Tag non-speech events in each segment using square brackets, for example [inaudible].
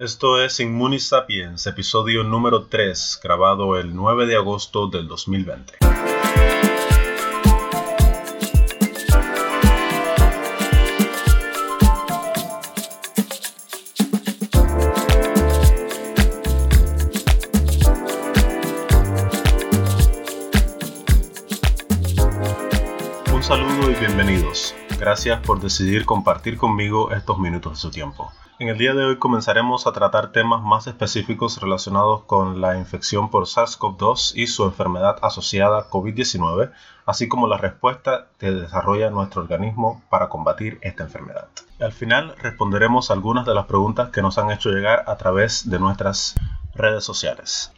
Esto es Sapiens, episodio número 3, grabado el 9 de agosto del 2020. Un saludo y bienvenidos. Gracias por decidir compartir conmigo estos minutos de su tiempo. En el día de hoy comenzaremos a tratar temas más específicos relacionados con la infección por SARS-CoV-2 y su enfermedad asociada COVID-19, así como la respuesta que desarrolla nuestro organismo para combatir esta enfermedad. Al final responderemos algunas de las preguntas que nos han hecho llegar a través de nuestras redes sociales.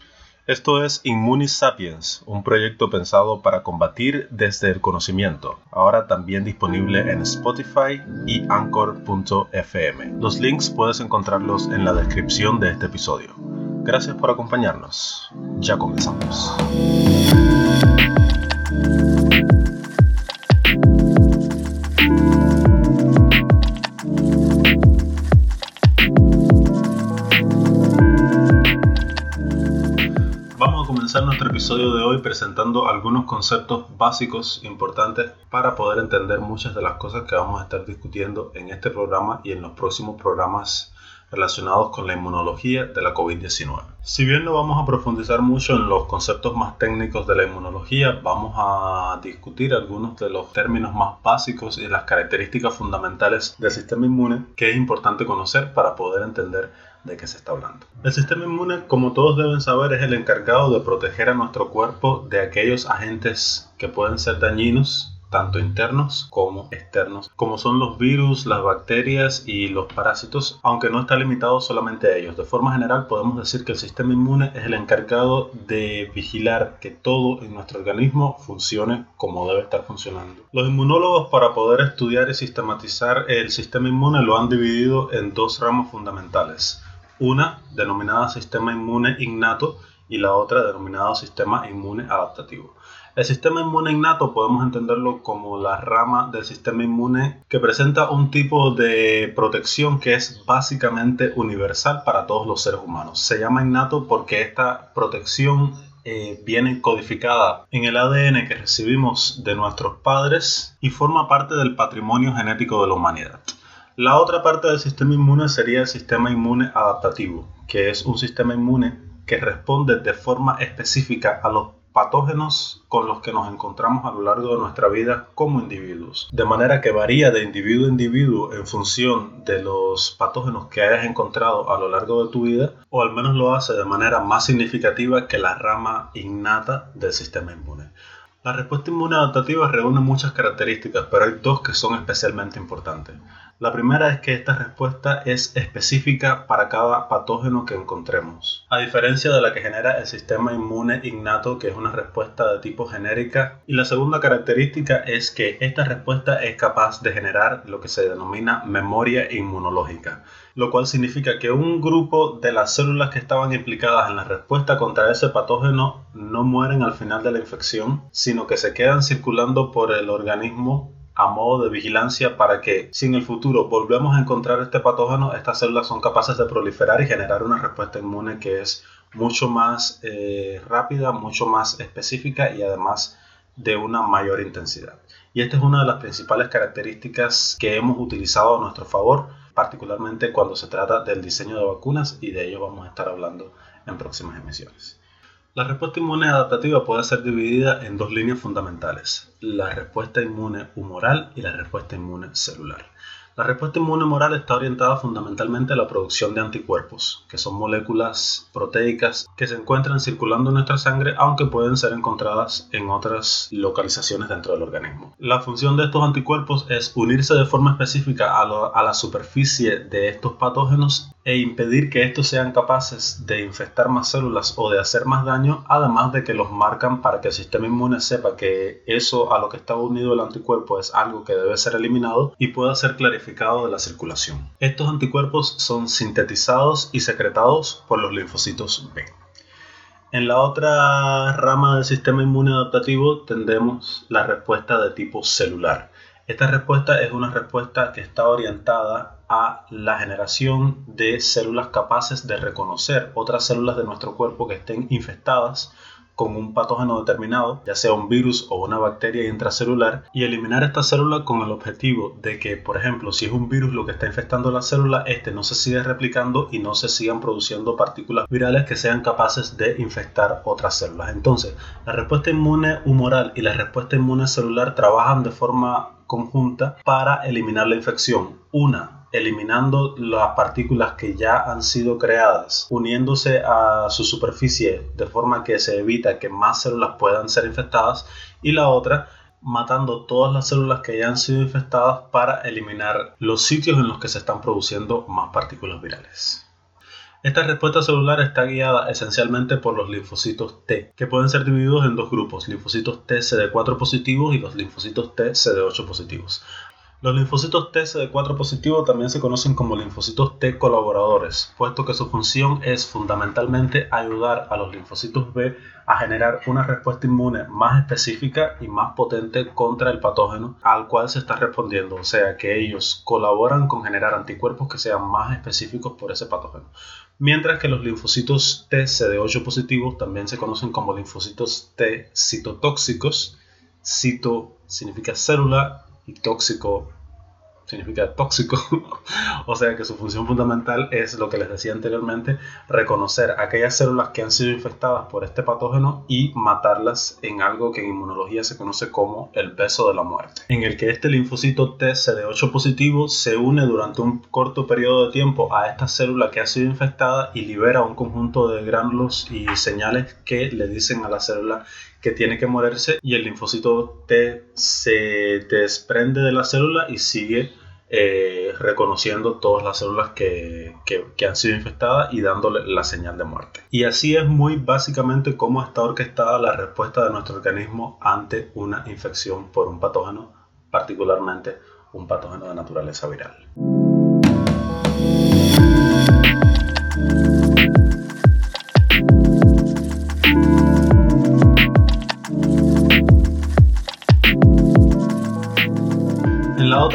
Esto es Immunis Sapiens, un proyecto pensado para combatir desde el conocimiento, ahora también disponible en Spotify y Anchor.fm. Los links puedes encontrarlos en la descripción de este episodio. Gracias por acompañarnos. Ya comenzamos. Nuestro episodio de hoy presentando algunos conceptos básicos importantes para poder entender muchas de las cosas que vamos a estar discutiendo en este programa y en los próximos programas relacionados con la inmunología de la COVID-19. Si bien no vamos a profundizar mucho en los conceptos más técnicos de la inmunología, vamos a discutir algunos de los términos más básicos y las características fundamentales del sistema inmune que es importante conocer para poder entender de qué se está hablando. El sistema inmune, como todos deben saber, es el encargado de proteger a nuestro cuerpo de aquellos agentes que pueden ser dañinos tanto internos como externos, como son los virus, las bacterias y los parásitos, aunque no está limitado solamente a ellos. De forma general podemos decir que el sistema inmune es el encargado de vigilar que todo en nuestro organismo funcione como debe estar funcionando. Los inmunólogos para poder estudiar y sistematizar el sistema inmune lo han dividido en dos ramos fundamentales una denominada sistema inmune innato y la otra denominada sistema inmune adaptativo. El sistema inmune innato podemos entenderlo como la rama del sistema inmune que presenta un tipo de protección que es básicamente universal para todos los seres humanos. Se llama innato porque esta protección eh, viene codificada en el ADN que recibimos de nuestros padres y forma parte del patrimonio genético de la humanidad. La otra parte del sistema inmune sería el sistema inmune adaptativo, que es un sistema inmune que responde de forma específica a los patógenos con los que nos encontramos a lo largo de nuestra vida como individuos. De manera que varía de individuo a individuo en función de los patógenos que hayas encontrado a lo largo de tu vida, o al menos lo hace de manera más significativa que la rama innata del sistema inmune. La respuesta inmune adaptativa reúne muchas características, pero hay dos que son especialmente importantes. La primera es que esta respuesta es específica para cada patógeno que encontremos, a diferencia de la que genera el sistema inmune innato, que es una respuesta de tipo genérica. Y la segunda característica es que esta respuesta es capaz de generar lo que se denomina memoria inmunológica, lo cual significa que un grupo de las células que estaban implicadas en la respuesta contra ese patógeno no mueren al final de la infección, sino que se quedan circulando por el organismo a modo de vigilancia para que si en el futuro volvemos a encontrar este patógeno, estas células son capaces de proliferar y generar una respuesta inmune que es mucho más eh, rápida, mucho más específica y además de una mayor intensidad. Y esta es una de las principales características que hemos utilizado a nuestro favor, particularmente cuando se trata del diseño de vacunas y de ello vamos a estar hablando en próximas emisiones. La respuesta inmune adaptativa puede ser dividida en dos líneas fundamentales, la respuesta inmune humoral y la respuesta inmune celular. La respuesta inmune humoral está orientada fundamentalmente a la producción de anticuerpos, que son moléculas proteicas que se encuentran circulando en nuestra sangre, aunque pueden ser encontradas en otras localizaciones dentro del organismo. La función de estos anticuerpos es unirse de forma específica a, a la superficie de estos patógenos e impedir que estos sean capaces de infectar más células o de hacer más daño, además de que los marcan para que el sistema inmune sepa que eso a lo que está unido el anticuerpo es algo que debe ser eliminado y pueda ser clarificado de la circulación. Estos anticuerpos son sintetizados y secretados por los linfocitos B. En la otra rama del sistema inmune adaptativo tendremos la respuesta de tipo celular Esta respuesta es una respuesta que está orientada la generación de células capaces de reconocer otras células de nuestro cuerpo que estén infectadas con un patógeno determinado, ya sea un virus o una bacteria intracelular, y eliminar esta célula con el objetivo de que, por ejemplo, si es un virus lo que está infectando la célula, este no se siga replicando y no se sigan produciendo partículas virales que sean capaces de infectar otras células. Entonces, la respuesta inmune humoral y la respuesta inmune celular trabajan de forma conjunta para eliminar la infección. Una eliminando las partículas que ya han sido creadas, uniéndose a su superficie de forma que se evita que más células puedan ser infectadas y la otra matando todas las células que ya han sido infectadas para eliminar los sitios en los que se están produciendo más partículas virales. Esta respuesta celular está guiada esencialmente por los linfocitos T, que pueden ser divididos en dos grupos, linfocitos T CD4 positivos y los linfocitos T CD8 positivos. Los linfocitos T CD4 positivo también se conocen como linfocitos T colaboradores, puesto que su función es fundamentalmente ayudar a los linfocitos B a generar una respuesta inmune más específica y más potente contra el patógeno al cual se está respondiendo, o sea que ellos colaboran con generar anticuerpos que sean más específicos por ese patógeno. Mientras que los linfocitos T CD8 positivos también se conocen como linfocitos T citotóxicos, cito significa célula y tóxico significa tóxico, [laughs] o sea que su función fundamental es lo que les decía anteriormente, reconocer aquellas células que han sido infectadas por este patógeno y matarlas en algo que en inmunología se conoce como el beso de la muerte, en el que este linfocito T CD8 positivo se une durante un corto periodo de tiempo a esta célula que ha sido infectada y libera un conjunto de gránulos y señales que le dicen a la célula que tiene que morirse y el linfocito T se desprende de la célula y sigue eh, reconociendo todas las células que, que, han sido infectadas y dándole la señal de muerte. Y así es muy básicamente cómo está orquestada la respuesta de nuestro organismo ante una infección por un patógeno, particularmente un patógeno de naturaleza viral.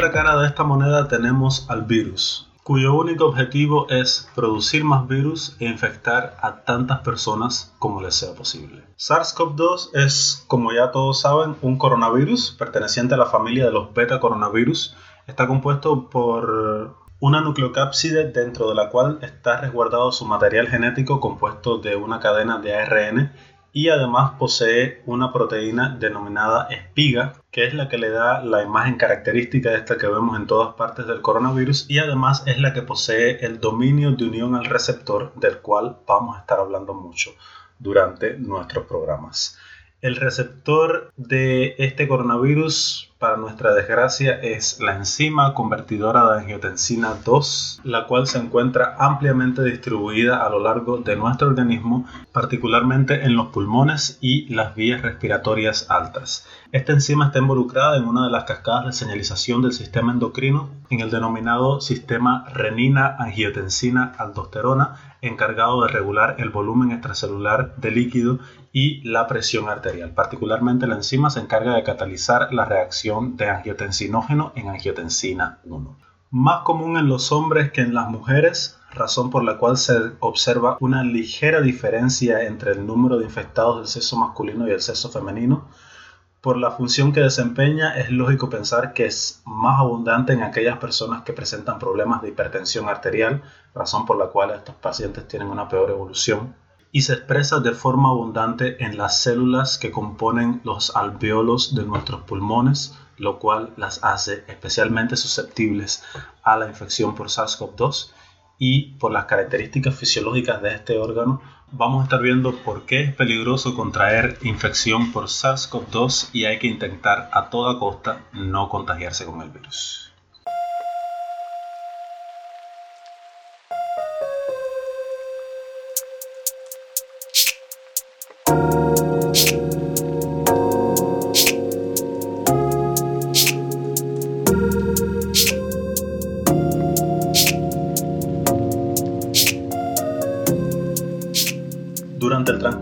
Otra cara de esta moneda tenemos al virus, cuyo único objetivo es producir más virus e infectar a tantas personas como les sea posible. SARS-CoV-2 es, como ya todos saben, un coronavirus perteneciente a la familia de los beta coronavirus. Está compuesto por una nucleocápside dentro de la cual está resguardado su material genético compuesto de una cadena de ARN y además posee una proteína denominada espiga, que es la que le da la imagen característica de esta que vemos en todas partes del coronavirus y además es la que posee el dominio de unión al receptor del cual vamos a estar hablando mucho durante nuestros programas. El receptor de este coronavirus, para nuestra desgracia, es la enzima convertidora de angiotensina 2, la cual se encuentra ampliamente distribuida a lo largo de nuestro organismo, particularmente en los pulmones y las vías respiratorias altas. Esta enzima está involucrada en una de las cascadas de señalización del sistema endocrino, en el denominado sistema renina-angiotensina-aldosterona, encargado de regular el volumen extracelular de líquido y la presión arterial. Particularmente la enzima se encarga de catalizar la reacción de angiotensinógeno en angiotensina 1. Más común en los hombres que en las mujeres, razón por la cual se observa una ligera diferencia entre el número de infectados del sexo masculino y el sexo femenino. Por la función que desempeña, es lógico pensar que es más abundante en aquellas personas que presentan problemas de hipertensión arterial, razón por la cual estos pacientes tienen una peor evolución y se expresa de forma abundante en las células que componen los alveolos de nuestros pulmones, lo cual las hace especialmente susceptibles a la infección por SARS-CoV-2 y por las características fisiológicas de este órgano vamos a estar viendo por qué es peligroso contraer infección por SARS-CoV-2 y hay que intentar a toda costa no contagiarse con el virus.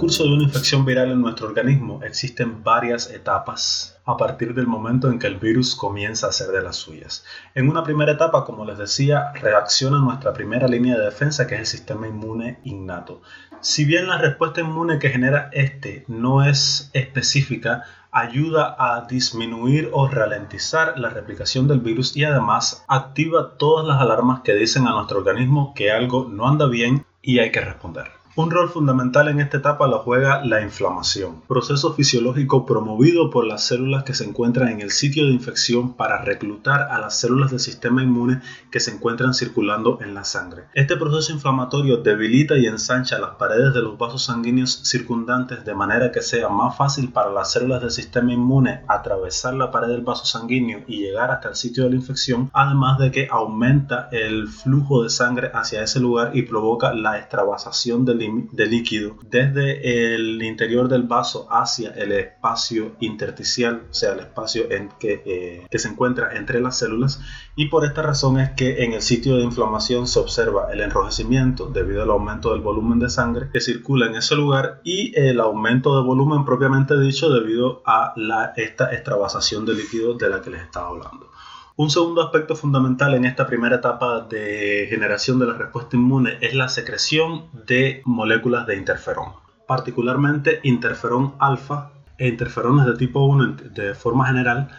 Transcurso de una infección viral en nuestro organismo existen varias etapas a partir del momento en que el virus comienza a hacer de las suyas. En una primera etapa, como les decía, reacciona nuestra primera línea de defensa que es el sistema inmune innato. Si bien la respuesta inmune que genera este no es específica, ayuda a disminuir o ralentizar la replicación del virus y además activa todas las alarmas que dicen a nuestro organismo que algo no anda bien y hay que responder. Un rol fundamental en esta etapa lo juega la inflamación, proceso fisiológico promovido por las células que se encuentran en el sitio de infección para reclutar a las células del sistema inmune que se encuentran circulando en la sangre. Este proceso inflamatorio debilita y ensancha las paredes de los vasos sanguíneos circundantes de manera que sea más fácil para las células del sistema inmune atravesar la pared del vaso sanguíneo y llegar hasta el sitio de la infección, además de que aumenta el flujo de sangre hacia ese lugar y provoca la extravasación del de líquido desde el interior del vaso hacia el espacio intersticial, o sea, el espacio en que, eh, que se encuentra entre las células. Y por esta razón es que en el sitio de inflamación se observa el enrojecimiento debido al aumento del volumen de sangre que circula en ese lugar y el aumento de volumen propiamente dicho debido a la, esta extravasación de líquido de la que les estaba hablando. Un segundo aspecto fundamental en esta primera etapa de generación de la respuesta inmune es la secreción de moléculas de interferón, particularmente interferón alfa e interferones de tipo 1 de forma general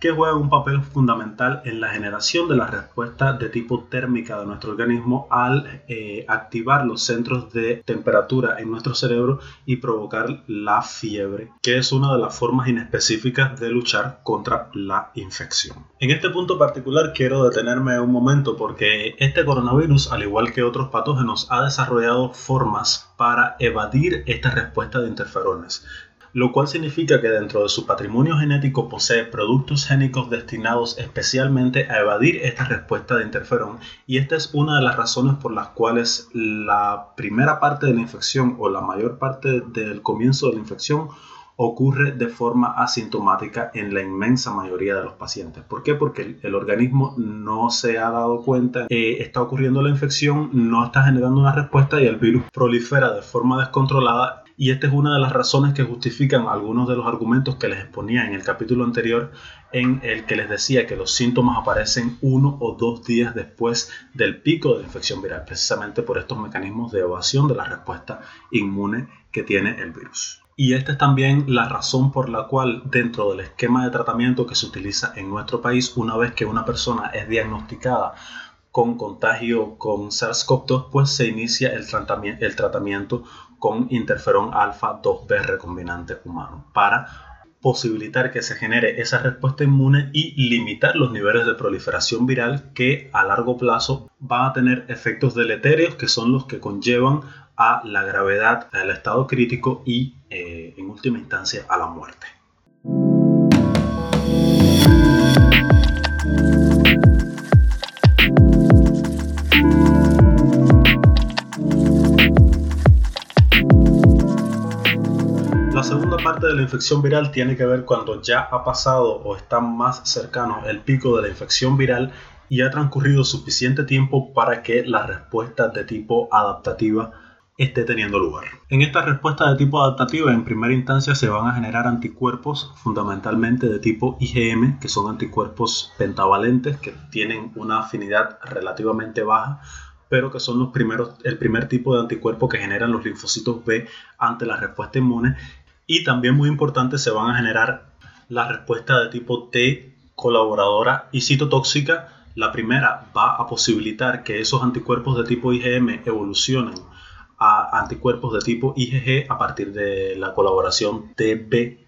que juegan un papel fundamental en la generación de la respuesta de tipo térmica de nuestro organismo al eh, activar los centros de temperatura en nuestro cerebro y provocar la fiebre, que es una de las formas inespecíficas de luchar contra la infección. En este punto particular quiero detenerme un momento porque este coronavirus, al igual que otros patógenos, ha desarrollado formas para evadir esta respuesta de interferones lo cual significa que dentro de su patrimonio genético posee productos génicos destinados especialmente a evadir esta respuesta de interferón y esta es una de las razones por las cuales la primera parte de la infección o la mayor parte del comienzo de la infección ocurre de forma asintomática en la inmensa mayoría de los pacientes. ¿Por qué? Porque el, organismo no se ha dado cuenta que está ocurriendo la infección, no está generando una respuesta y el virus prolifera de forma descontrolada y esta es una de las razones que justifican algunos de los argumentos que les exponía en el capítulo anterior, en el que les decía que los síntomas aparecen uno o dos días después del pico de la infección viral, precisamente por estos mecanismos de evasión de la respuesta inmune que tiene el virus. Y esta es también la razón por la cual dentro del esquema de tratamiento que se utiliza en nuestro país, una vez que una persona es diagnosticada con contagio con SARS-CoV-2, pues se inicia el tratamiento, el tratamiento con interferón alfa 2B recombinante humano para posibilitar que se genere esa respuesta inmune y limitar los niveles de proliferación viral que a largo plazo van a tener efectos deleterios que son los que conllevan a la gravedad, al estado crítico y eh, en última instancia a la muerte. Parte de la infección viral tiene que ver cuando ya ha pasado o está más cercano el pico de la infección viral y ha transcurrido suficiente tiempo para que la respuesta de tipo adaptativa esté teniendo lugar. En esta respuesta de tipo adaptativa, en primera instancia se van a generar anticuerpos fundamentalmente de tipo IgM, que son anticuerpos pentavalentes que tienen una afinidad relativamente baja, pero que son los primeros, el primer tipo de anticuerpo que generan los linfocitos B ante la respuesta inmune y también muy importante, se van a generar la respuesta de tipo T colaboradora y citotóxica. La primera va a posibilitar que esos anticuerpos de tipo IgM evolucionen a anticuerpos de tipo IgG a partir de la colaboración TB.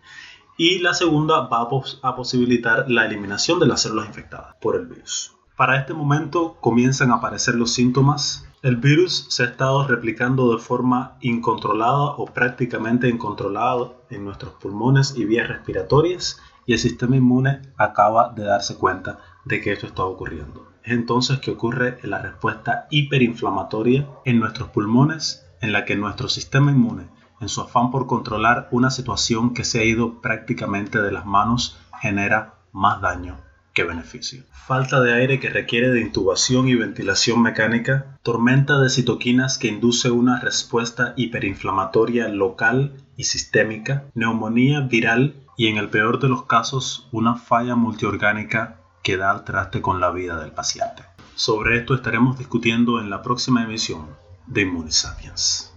Y la segunda va a posibilitar la eliminación de las células infectadas por el virus. Para este momento comienzan a aparecer los síntomas el virus se ha estado replicando de forma incontrolada o prácticamente incontrolada en nuestros pulmones y vías respiratorias y el sistema inmune acaba de darse cuenta de que esto está ocurriendo. Es entonces que ocurre la respuesta hiperinflamatoria en nuestros pulmones en la que nuestro sistema inmune, en su afán por controlar una situación que se ha ido prácticamente de las manos, genera más daño que beneficio. Falta de aire que requiere de intubación y ventilación mecánica, tormenta de citoquinas que induce una respuesta hiperinflamatoria local y sistémica, neumonía viral y en el peor de los casos una falla multiorgánica que da al traste con la vida del paciente. Sobre esto estaremos discutiendo en la próxima emisión de Immunisapiens.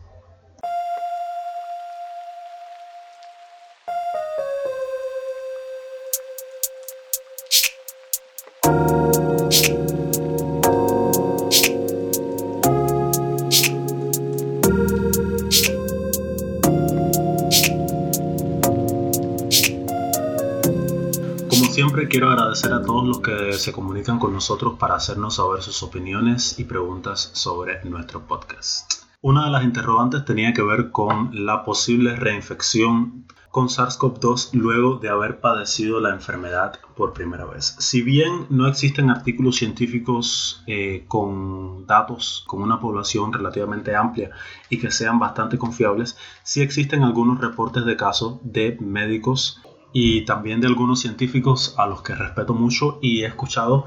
Siempre quiero agradecer a todos los que se comunican con nosotros para hacernos saber sus opiniones y preguntas sobre nuestro podcast. Una de las interrogantes tenía que ver con la posible reinfección con SARS-CoV-2 luego de haber padecido la enfermedad por primera vez. Si bien no existen artículos científicos eh, con datos con una población relativamente amplia y que sean bastante confiables, sí existen algunos reportes de casos de médicos y también de algunos científicos a los que respeto mucho y he escuchado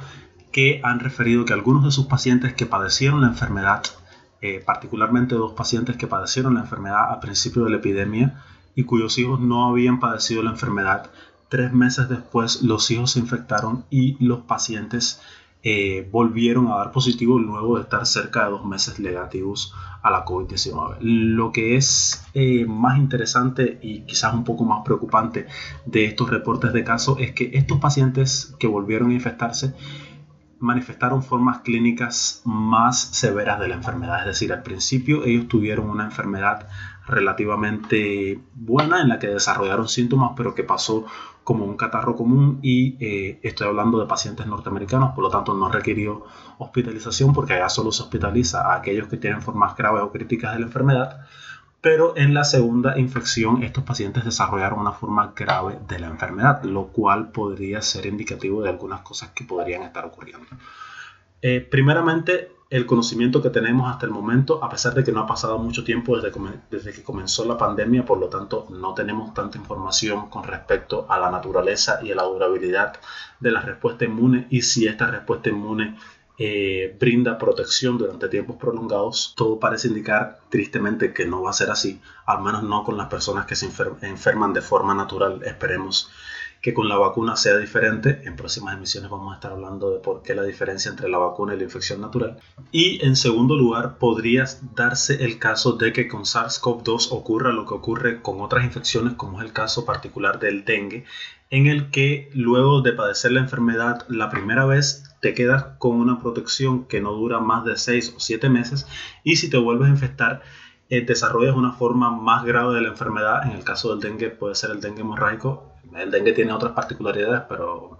que han referido que algunos de sus pacientes que padecieron la enfermedad, eh, particularmente dos pacientes que padecieron la enfermedad al principio de la epidemia y cuyos hijos no habían padecido la enfermedad, tres meses después los hijos se infectaron y los pacientes eh, volvieron a dar positivo luego de estar cerca de dos meses negativos a la COVID-19. Lo que es eh, más interesante y quizás un poco más preocupante de estos reportes de casos es que estos pacientes que volvieron a infectarse manifestaron formas clínicas más severas de la enfermedad. Es decir, al principio ellos tuvieron una enfermedad relativamente buena en la que desarrollaron síntomas, pero que pasó como un catarro común y eh, estoy hablando de pacientes norteamericanos, por lo tanto no requirió hospitalización porque allá solo se hospitaliza a aquellos que tienen formas graves o críticas de la enfermedad, pero en la segunda infección estos pacientes desarrollaron una forma grave de la enfermedad, lo cual podría ser indicativo de algunas cosas que podrían estar ocurriendo. Eh, primeramente, el conocimiento que tenemos hasta el momento, a pesar de que no ha pasado mucho tiempo desde, que comenzó la pandemia, por lo tanto no tenemos tanta información con respecto a la naturaleza y a la durabilidad de la respuesta inmune y si esta respuesta inmune eh, brinda protección durante tiempos prolongados, todo parece indicar tristemente que no va a ser así, al menos no con las personas que se enferman de forma natural, esperemos que con la vacuna sea diferente. En próximas emisiones vamos a estar hablando de por qué la diferencia entre la vacuna y la infección natural. Y en segundo lugar, podría darse el caso de que con SARS-CoV-2 ocurra lo que ocurre con otras infecciones, como es el caso particular del dengue, en el que luego de padecer la enfermedad la primera vez te quedas con una protección que no dura más de 6 o 7 meses y si te vuelves a infectar eh, desarrollas una forma más grave de la enfermedad. En el caso del dengue puede ser el dengue hemorrágico el dengue tiene otras particularidades, pero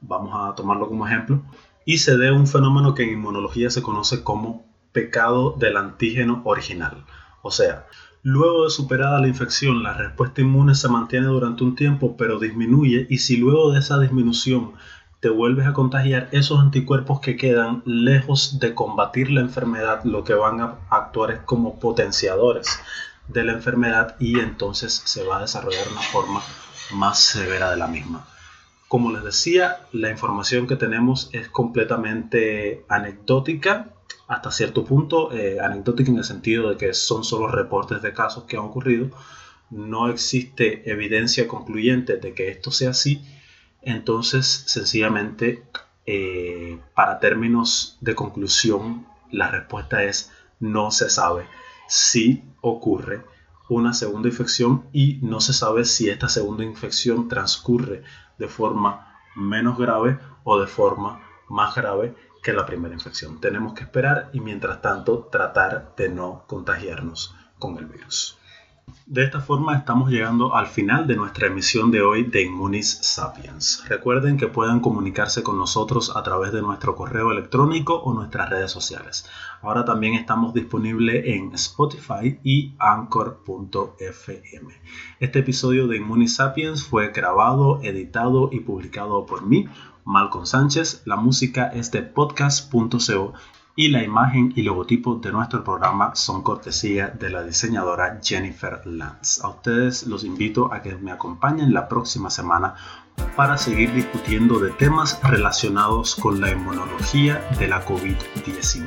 vamos a tomarlo como ejemplo. Y se dé un fenómeno que en inmunología se conoce como pecado del antígeno original. O sea, luego de superada la infección, la respuesta inmune se mantiene durante un tiempo, pero disminuye. Y si luego de esa disminución te vuelves a contagiar, esos anticuerpos que quedan lejos de combatir la enfermedad, lo que van a actuar es como potenciadores de la enfermedad y entonces se va a desarrollar una forma más severa de la misma. Como les decía, la información que tenemos es completamente anecdótica, hasta cierto punto, eh, anecdótica en el sentido de que son solo reportes de casos que han ocurrido, no existe evidencia concluyente de que esto sea así, entonces sencillamente eh, para términos de conclusión la respuesta es no se sabe. Si ocurre una segunda infección y no se sabe si esta segunda infección transcurre de forma menos grave o de forma más grave que la primera infección. Tenemos que esperar y mientras tanto tratar de no contagiarnos con el virus. De esta forma estamos llegando al final de nuestra emisión de hoy de Immunis Sapiens. Recuerden que pueden comunicarse con nosotros a través de nuestro correo electrónico o nuestras redes sociales. Ahora también estamos disponibles en Spotify y Anchor.fm. Este episodio de Immunis Sapiens fue grabado, editado y publicado por mí, Malcolm Sánchez. La música es de podcast.co y la imagen y logotipo de nuestro programa son cortesía de la diseñadora Jennifer Lance. A ustedes los invito a que me acompañen la próxima semana para seguir discutiendo de temas relacionados con la inmunología de la COVID-19.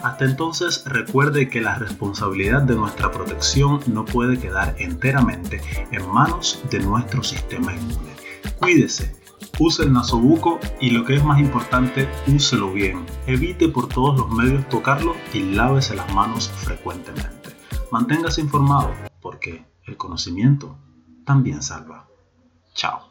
Hasta entonces recuerde que la responsabilidad de nuestra protección no puede quedar enteramente en manos de nuestro sistema inmune. Cuídese, use el nasobuco y lo que es más importante, úselo bien. Evite por todos los medios tocarlo y lávese las manos frecuentemente. Manténgase informado porque el conocimiento también salva. Chao.